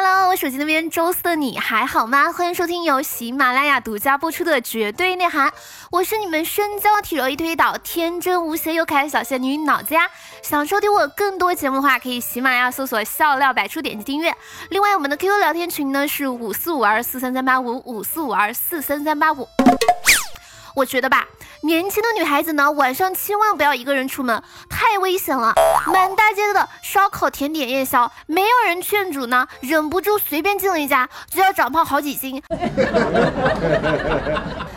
Hello，我手机那边周四的你还好吗？欢迎收听由喜马拉雅独家播出的《绝对内涵》，我是你们身娇体柔一推倒、天真无邪又可爱的小仙女脑子呀。想收听我更多节目的话，可以喜马拉雅搜索“笑料百出”，点击订阅。另外，我们的 QQ 聊天群呢是五四五二四三三八五五四五二四三三八五。我觉得吧。年轻的女孩子呢，晚上千万不要一个人出门，太危险了。满大街的烧烤甜点夜宵，没有人劝阻呢，忍不住随便进了一家，就要长胖好几斤。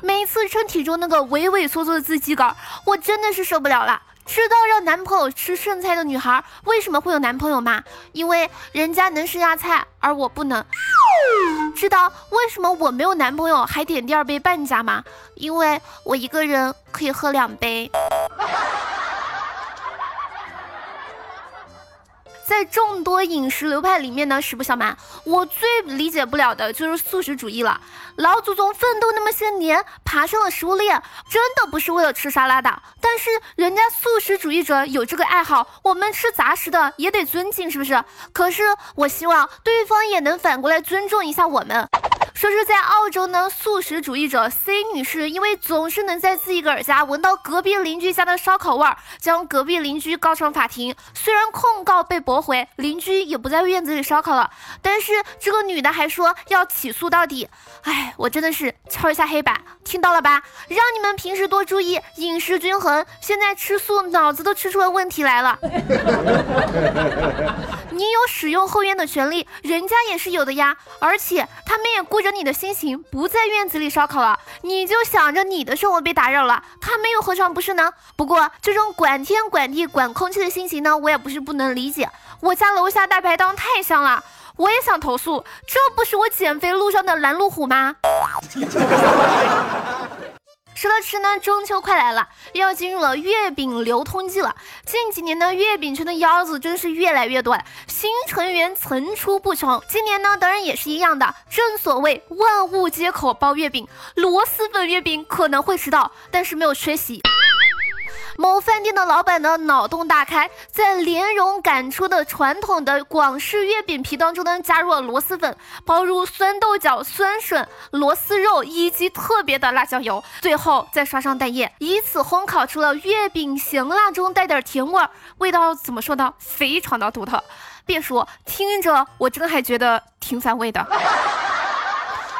每次称体重那个畏畏缩缩的自己杆，我真的是受不了了。知道让男朋友吃剩菜的女孩为什么会有男朋友吗？因为人家能剩下菜，而我不能。知道为什么我没有男朋友还点第二杯半价吗？因为我一个人可以喝两杯。在众多饮食流派里面呢，实不相瞒，我最理解不了的就是素食主义了。老祖宗奋斗那么些年，爬上了食物链，真的不是为了吃沙拉的。但是人家素食主义者有这个爱好，我们吃杂食的也得尊敬，是不是？可是我希望对方也能反过来尊重一下我们。说是在澳洲呢，素食主义者 C 女士因为总是能在自己个儿家闻到隔壁邻居家的烧烤味儿，将隔壁邻居告上法庭。虽然控告被驳驳回，邻居也不在院子里烧烤了，但是这个女的还说要起诉到底。哎，我真的是敲一下黑板，听到了吧？让你们平时多注意饮食均衡，现在吃素脑子都吃出了问题来了。你有使用后院的权利，人家也是有的呀。而且他们也顾着你的心情，不在院子里烧烤了，你就想着你的生活被打扰了，他们又何尝不是呢？不过这种管天管地管空气的心情呢，我也不是不能理解。我家楼下大排档太香了，我也想投诉，这不是我减肥路上的拦路虎吗？说到吃呢，中秋快来了，要进入了月饼流通季了。近几年呢，月饼圈的腰子真是越来越多了，新成员层出不穷。今年呢，当然也是一样的。正所谓万物皆可包月饼，螺蛳粉月饼可能会迟到，但是没有缺席。某饭店的老板呢，脑洞大开，在莲蓉擀出的传统的广式月饼皮当中呢，加入了螺蛳粉，包入酸豆角、酸笋、螺丝肉以及特别的辣椒油，最后再刷上蛋液，以此烘烤出了月饼咸辣中带点甜味，味道怎么说呢？非常的独特。别说，听着我真还觉得挺反胃的。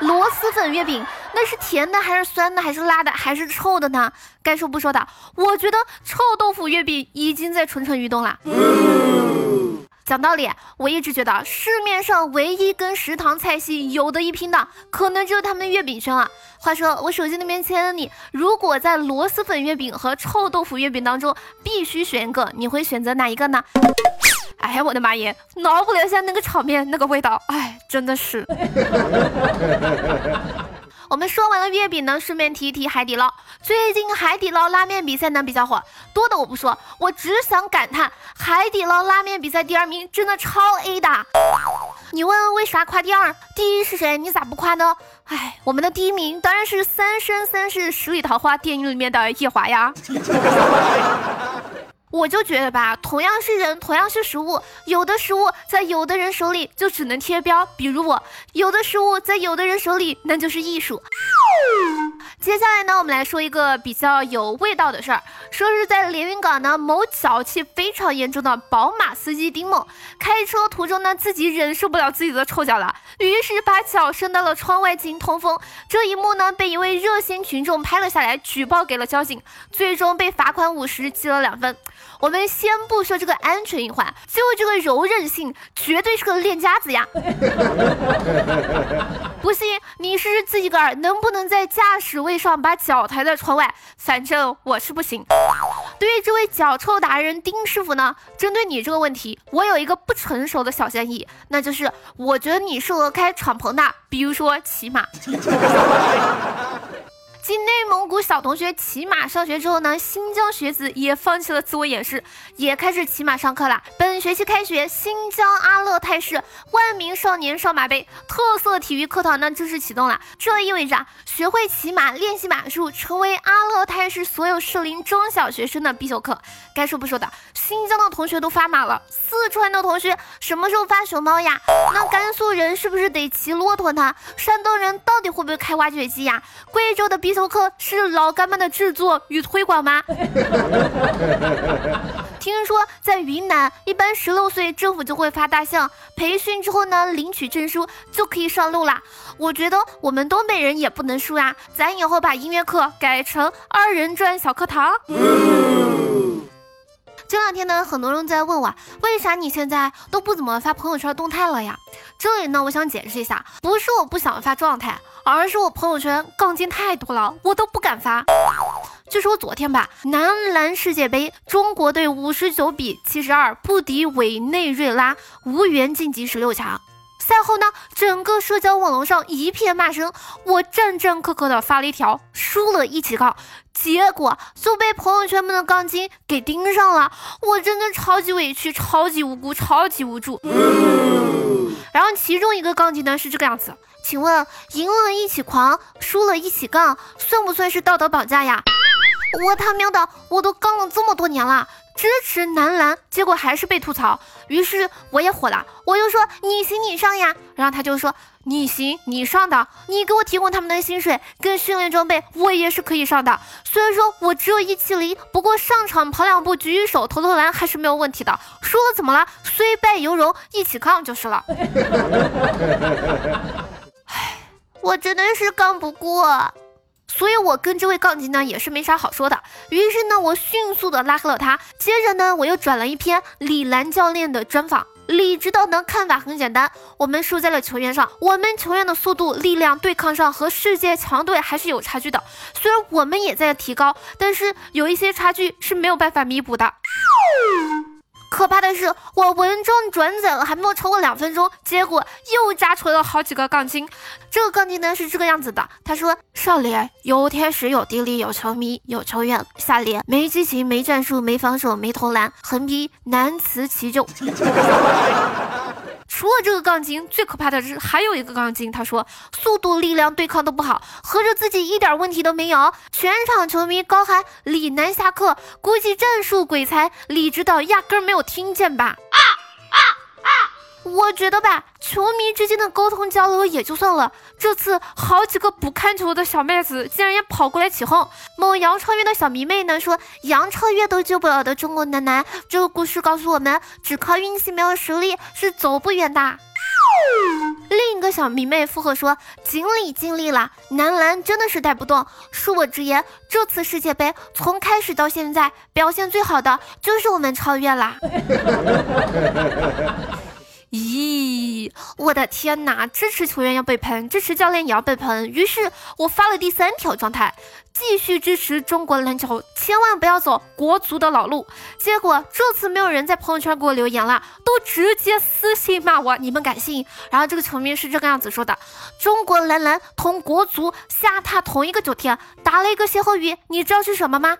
螺蛳粉月饼，那是甜的还是酸的还是辣的还是臭的呢？该说不说的，我觉得臭豆腐月饼已经在蠢蠢欲动了。讲道理，我一直觉得市面上唯一跟食堂菜系有的一拼的，可能就是他们的月饼圈了。话说，我手机那边亲爱的你，如果在螺蛳粉月饼和臭豆腐月饼当中必须选一个，你会选择哪一个呢？哎呀，我的妈耶！脑补了一下那个场面，那个味道，哎，真的是。我们说完了月饼呢，顺便提一提海底捞。最近海底捞拉面比赛呢比较火，多的我不说，我只想感叹海底捞拉面比赛第二名真的超 A 的。你问为啥夸第二？第一是谁？你咋不夸呢？哎，我们的第一名当然是《三生三世十里桃花》电影里面的夜华呀。我就觉得吧，同样是人，同样是食物，有的食物在有的人手里就只能贴标，比如我；有的食物在有的人手里那就是艺术。接下来呢，我们来说一个比较有味道的事儿，说是在连云港呢，某脚气非常严重的宝马司机丁某，开车途中呢，自己忍受不了自己的臭脚了，于是把脚伸到了窗外进行通风。这一幕呢，被一位热心群众拍了下来，举报给了交警，最终被罚款五十，记了两分。我们先不说这个安全隐患，就这个柔韧性，绝对是个练家子呀！不信你试试自己个儿能不能在驾驶位上把脚抬在窗外，反正我是不行。对于这位脚臭达人丁师傅呢，针对你这个问题，我有一个不成熟的小建议，那就是我觉得你适合开敞篷的，比如说骑马。继内蒙古小同学骑马上学之后呢，新疆学子也放弃了自我掩饰，也开始骑马上课了。本学期开学，新疆阿勒泰市万名少年上马杯特色体育课堂呢正式启动了。这意味着学会骑马、练习马术，成为阿勒泰市所有适龄中小学生的必修课。该说不说的，新疆的同学都发马了，四川的同学什么时候发熊猫呀？那甘肃人是不是得骑骆驼呢？山东人到底会不会开挖掘机呀？贵州的必修课是老干妈的制作与推广吗？听说在云南，一般十六岁政府就会发大象，培训之后呢，领取证书就可以上路啦。我觉得我们东北人也不能输啊，咱以后把音乐课改成二人转小课堂。这两天呢，很多人在问我，为啥你现在都不怎么发朋友圈动态了呀？这里呢，我想解释一下，不是我不想发状态，而是我朋友圈杠精太多了，我都不敢发。就说昨天吧，男篮世界杯，中国队五十九比七十二不敌委内瑞拉，无缘晋级十六强。赛后呢，整个社交网络上一片骂声，我战战兢兢的发了一条“输了一起杠”，结果就被朋友圈们的杠精给盯上了，我真的超级委屈，超级无辜，超级无助。然后其中一个杠精呢是这个样子，请问赢了一起狂，输了一起杠，算不算是道德绑架呀？我他喵的，我都杠了这么多年了。支持男篮，结果还是被吐槽，于是我也火了，我就说你行你上呀，然后他就说你行你上的，你给我提供他们的薪水跟训练装备，我也是可以上的。虽然说我只有一七零，不过上场跑两步举举手投投篮还是没有问题的。输了怎么了？虽败犹荣，一起抗就是了。唉，我真的是杠不过。所以，我跟这位杠精呢也是没啥好说的。于是呢，我迅速的拉黑了他。接着呢，我又转了一篇李兰教练的专访。李指导呢看法很简单：我们输在了球员上。我们球员的速度、力量、对抗上和世界强队还是有差距的。虽然我们也在提高，但是有一些差距是没有办法弥补的。可怕的是，我文章转载了还没有超过两分钟，结果又加锤了好几个杠精。这个杠精呢是这个样子的，他说：上联有天时有地利有球迷有球员，下联没激情没战术没防守没投篮，横批难辞其咎。除了这个杠精，最可怕的是还有一个杠精。他说速度、力量、对抗都不好，合着自己一点问题都没有。全场球迷高喊李楠下课，估计战术鬼才李指导压根没有听见吧。我觉得吧，球迷之间的沟通交流也就算了，这次好几个不看球的小妹子竟然也跑过来起哄。某杨超越的小迷妹呢说，杨超越都救不了的中国男篮，这个故事告诉我们，只靠运气没有实力是走不远的。另一个小迷妹附和说，尽力尽力了，男篮真的是带不动。恕我直言，这次世界杯从开始到现在，表现最好的就是我们超越啦。我的天哪！支持球员要被喷，支持教练也要被喷。于是我发了第三条状态，继续支持中国篮球，千万不要走国足的老路。结果这次没有人在朋友圈给我留言了，都直接私信骂我。你们敢信？然后这个球迷是这个样子说的：中国男篮同国足下榻同一个酒店，打了一个歇后语，你知道是什么吗？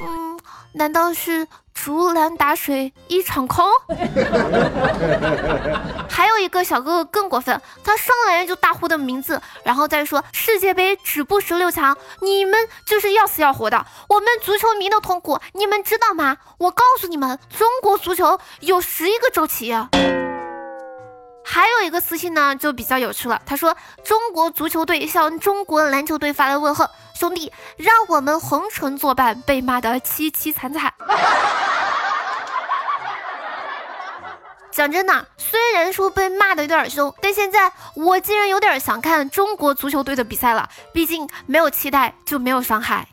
嗯，难道是？竹篮打水一场空。还有一个小哥哥更过分，他上来就大呼的名字，然后再说世界杯止步十六强，你们就是要死要活的。我们足球迷的痛苦，你们知道吗？我告诉你们，中国足球有十一个周期。还有一个私信呢，就比较有趣了。他说：“中国足球队向中国篮球队发来问候，兄弟，让我们红尘作伴，被骂得凄凄惨惨。”讲真的，虽然说被骂的有点凶，但现在我竟然有点想看中国足球队的比赛了。毕竟没有期待就没有伤害。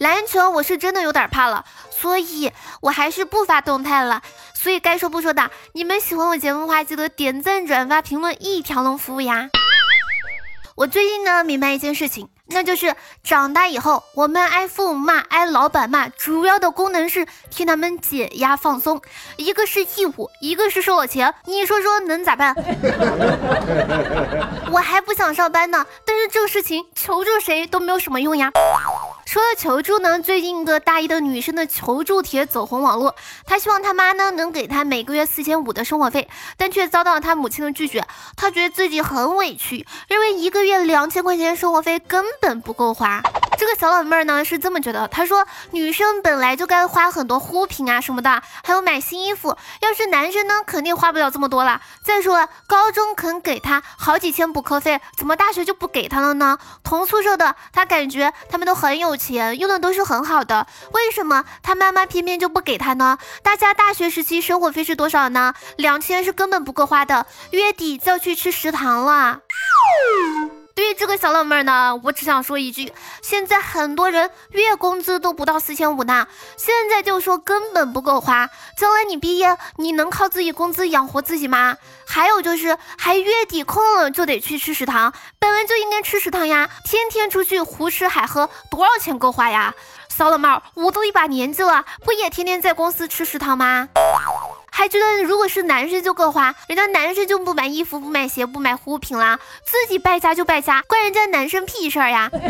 篮球我是真的有点怕了，所以我还是不发动态了。所以该说不说的，你们喜欢我节目的话，记得点赞、转发、评论，一条龙服务呀。我最近呢明白一件事情，那就是长大以后，我们挨父母骂，挨老板骂，主要的功能是替他们解压放松。一个是义务，一个是收了钱，你说说能咋办？我还不想上班呢，但是这个事情求助谁都没有什么用呀。除了求助呢，最近一个大一的女生的求助帖走红网络，她希望她妈呢能给她每个月四千五的生活费，但却遭到了她母亲的拒绝。她觉得自己很委屈，认为一个月两千块钱生活费根本不够花。这个小老妹儿呢是这么觉得，她说女生本来就该花很多护肤品啊什么的，还有买新衣服。要是男生呢，肯定花不了这么多了。再说了，高中肯给她好几千补课费，怎么大学就不给她了呢？同宿舍的，她感觉他们都很有钱，用的都是很好的，为什么她妈妈偏偏就不给她呢？大家大学时期生活费是多少呢？两千是根本不够花的，月底就要去吃食堂了。对于这个小老妹儿呢，我只想说一句：现在很多人月工资都不到四千五呢，现在就说根本不够花，将来你毕业，你能靠自己工资养活自己吗？还有就是，还月底空了就得去吃食堂，本来就应该吃食堂呀，天天出去胡吃海喝，多少钱够花呀？小老妹儿，我都一把年纪了，不也天天在公司吃食堂吗？还觉得如果是男生就够花，人家男生就不买衣服、不买鞋、不买护肤品啦，自己败家就败家，关人家男生屁事儿呀！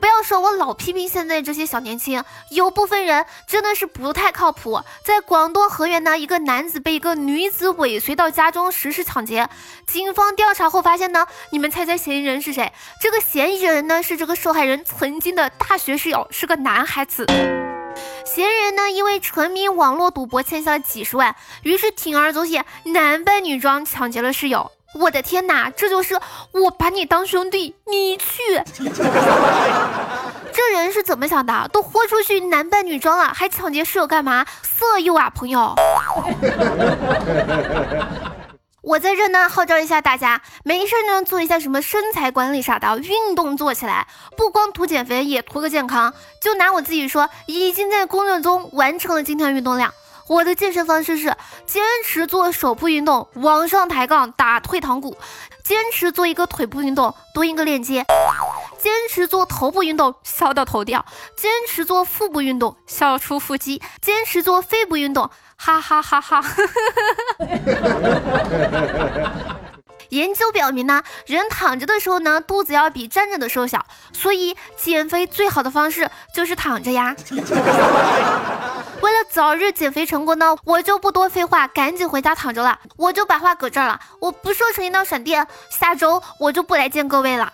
不要说我老批评现在这些小年轻，有部分人真的是不太靠谱。在广东河源呢，一个男子被一个女子尾随到家中实施抢劫，警方调查后发现呢，你们猜猜嫌疑人是谁？这个嫌疑人呢是这个受害人曾经的大学室友，是个男孩子。嫌疑人呢，因为沉迷网络赌博欠下了几十万，于是铤而走险，男扮女装抢劫了室友。我的天哪，这就是我把你当兄弟，你去。这人是怎么想的？都豁出去男扮女装了，还抢劫室友干嘛？色诱啊，朋友。我在这呢，号召一下大家，没事呢做一下什么身材管理啥的，运动做起来，不光图减肥，也图个健康。就拿我自己说，已经在工作中完成了今天运动量。我的健身方式是坚持做手部运动，往上抬杠，打退堂鼓；坚持做一个腿部运动，多一个链接；坚持做头部运动，笑到头掉；坚持做腹部运动，笑出腹肌；坚持做肺部运动。哈哈哈哈！研究表明呢，人躺着的时候呢，肚子要比站着的时候小，所以减肥最好的方式就是躺着呀。为了早日减肥成功呢，我就不多废话，赶紧回家躺着了。我就把话搁这儿了，我不瘦成一道闪电，下周我就不来见各位了。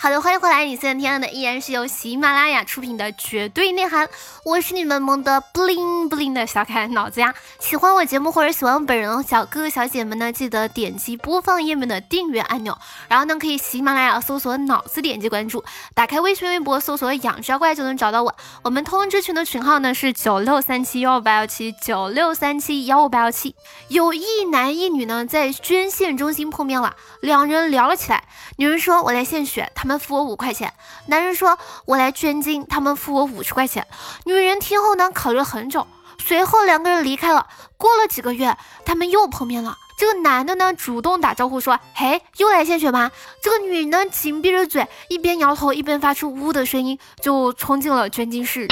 好的，欢迎回来！你现在听到的依然是由喜马拉雅出品的《绝对内涵》，我是你们萌的不灵不灵的小可爱脑子呀。喜欢我节目或者喜欢我本人的小哥哥小姐们呢，记得点击播放页面的订阅按钮，然后呢可以喜马拉雅搜索“脑子”，点击关注，打开微信微博搜索“养只妖怪”就能找到我。我们通知群的群号呢是九六三七幺五八幺七九六三七幺五八幺七。有一男一女呢在捐献中心碰面了，两人聊了起来。女人说：“我来献血，他。”们付我五块钱，男人说：“我来捐精，他们付我五十块钱。”女人听后呢，考虑了很久，随后两个人离开了。过了几个月，他们又碰面了。这个男的呢，主动打招呼说：“嘿，又来献血吗？”这个女人呢，紧闭着嘴，一边摇头一边发出呜的声音，就冲进了捐精室。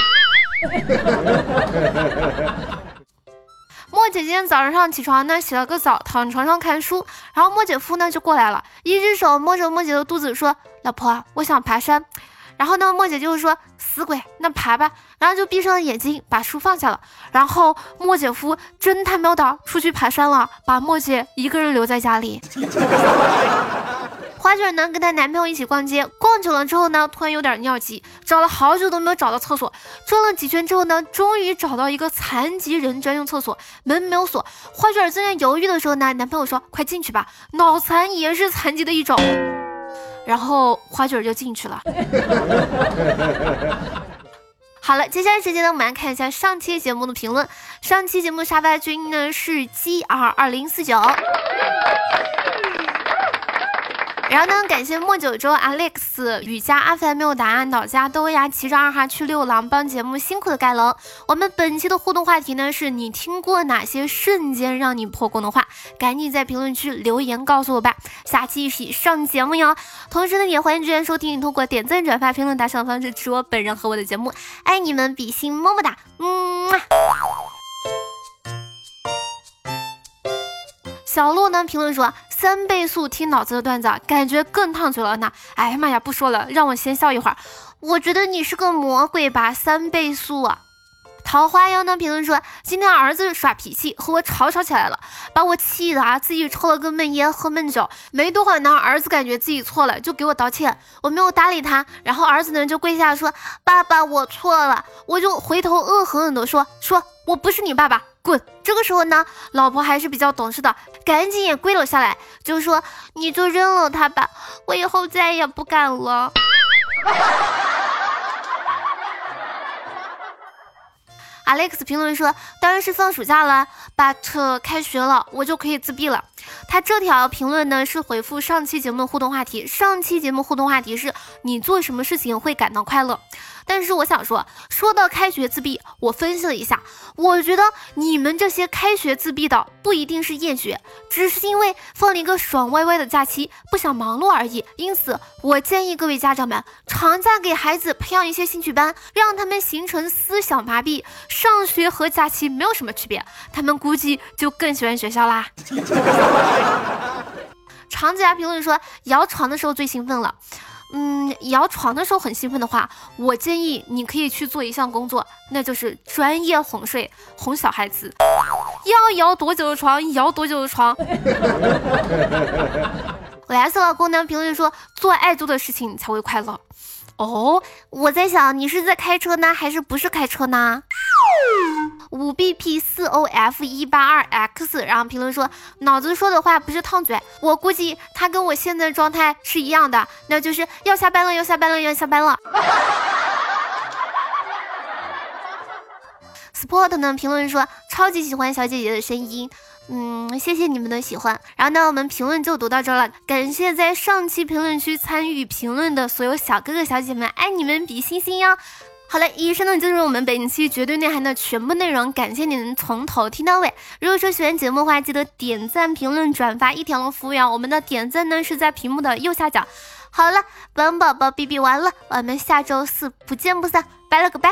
今天早上起床呢，洗了个澡，躺床上看书，然后莫姐夫呢就过来了，一只手摸着莫姐的肚子说：“老婆，我想爬山。”然后呢，莫姐就是说：“死鬼，那爬吧。”然后就闭上了眼睛，把书放下了。然后莫姐夫真他喵的出去爬山了，把莫姐一个人留在家里。花卷呢跟她男朋友一起逛街，逛久了之后呢，突然有点尿急，找了好久都没有找到厕所，转了几圈之后呢，终于找到一个残疾人专用厕所，门没有锁。花卷正在犹豫的时候呢，男朋友说：“快进去吧，脑残也是残疾的一种。”然后花卷就进去了。好了，接下来时间呢，我们来看一下上期节目的评论。上期节目沙发君呢是 G R 二零四九。然后呢，感谢莫九州 Alex 雨佳阿凡没有答案，岛家豆芽骑着二哈去六郎帮节目辛苦的盖楼。我们本期的互动话题呢，是你听过哪些瞬间让你破功的话？赶紧在评论区留言告诉我吧，下期一起上节目哟。同时呢，也欢迎支持收听，通过点赞、转发、评论、打赏方式支持我本人和我的节目，爱你们，比心么么哒，嗯。小鹿呢评论说三倍速听脑子的段子，感觉更烫嘴了呢。哎呀妈呀，不说了，让我先笑一会儿。我觉得你是个魔鬼吧，三倍速啊！桃花妖呢评论说今天儿子耍脾气和我吵吵起来了，把我气的啊，自己抽了根闷烟喝闷酒。没多会儿呢，儿子感觉自己错了，就给我道歉，我没有搭理他。然后儿子呢就跪下说爸爸我错了，我就回头恶狠狠的说说我不是你爸爸。滚！这个时候呢，老婆还是比较懂事的，赶紧也跪了下来，就说：“你就扔了他吧，我以后再也不敢了。” Alex 评论说：“当然是放暑假了，but 开学了，我就可以自闭了。”他这条评论呢是回复上期节目的互动话题，上期节目互动话题是你做什么事情会感到快乐？但是我想说，说到开学自闭，我分析了一下，我觉得你们这些开学自闭的不一定是厌学，只是因为放了一个爽歪歪的假期，不想忙碌而已。因此，我建议各位家长们，长假给孩子培养一些兴趣班，让他们形成思想麻痹，上学和假期没有什么区别，他们估计就更喜欢学校啦。长子牙评论说，摇床的时候最兴奋了。嗯，摇床的时候很兴奋的话，我建议你可以去做一项工作，那就是专业哄睡，哄小孩子。要摇多久的床，摇多久的床。我来色老公呢评论说，做爱做的事情才会快乐。哦，我在想你是在开车呢，还是不是开车呢？五 B P 四 O F 一八二 X，然后评论说脑子说的话不是烫嘴，我估计他跟我现在的状态是一样的，那就是要下班了，要下班了，要下班了。Sport 呢评论说超级喜欢小姐姐的声音，嗯，谢谢你们的喜欢。然后呢，我们评论就读到这儿了，感谢在上期评论区参与评论的所有小哥哥小姐们，爱你们比心心哟。好了，以上呢就是我们本期绝对内涵的全部内容，感谢你们从头听到尾。如果说喜欢节目的话，记得点赞、评论、转发一条龙服务员。我们的点赞呢是在屏幕的右下角。好了，本宝宝哔哔完了，我们下周四不见不散，拜了个拜。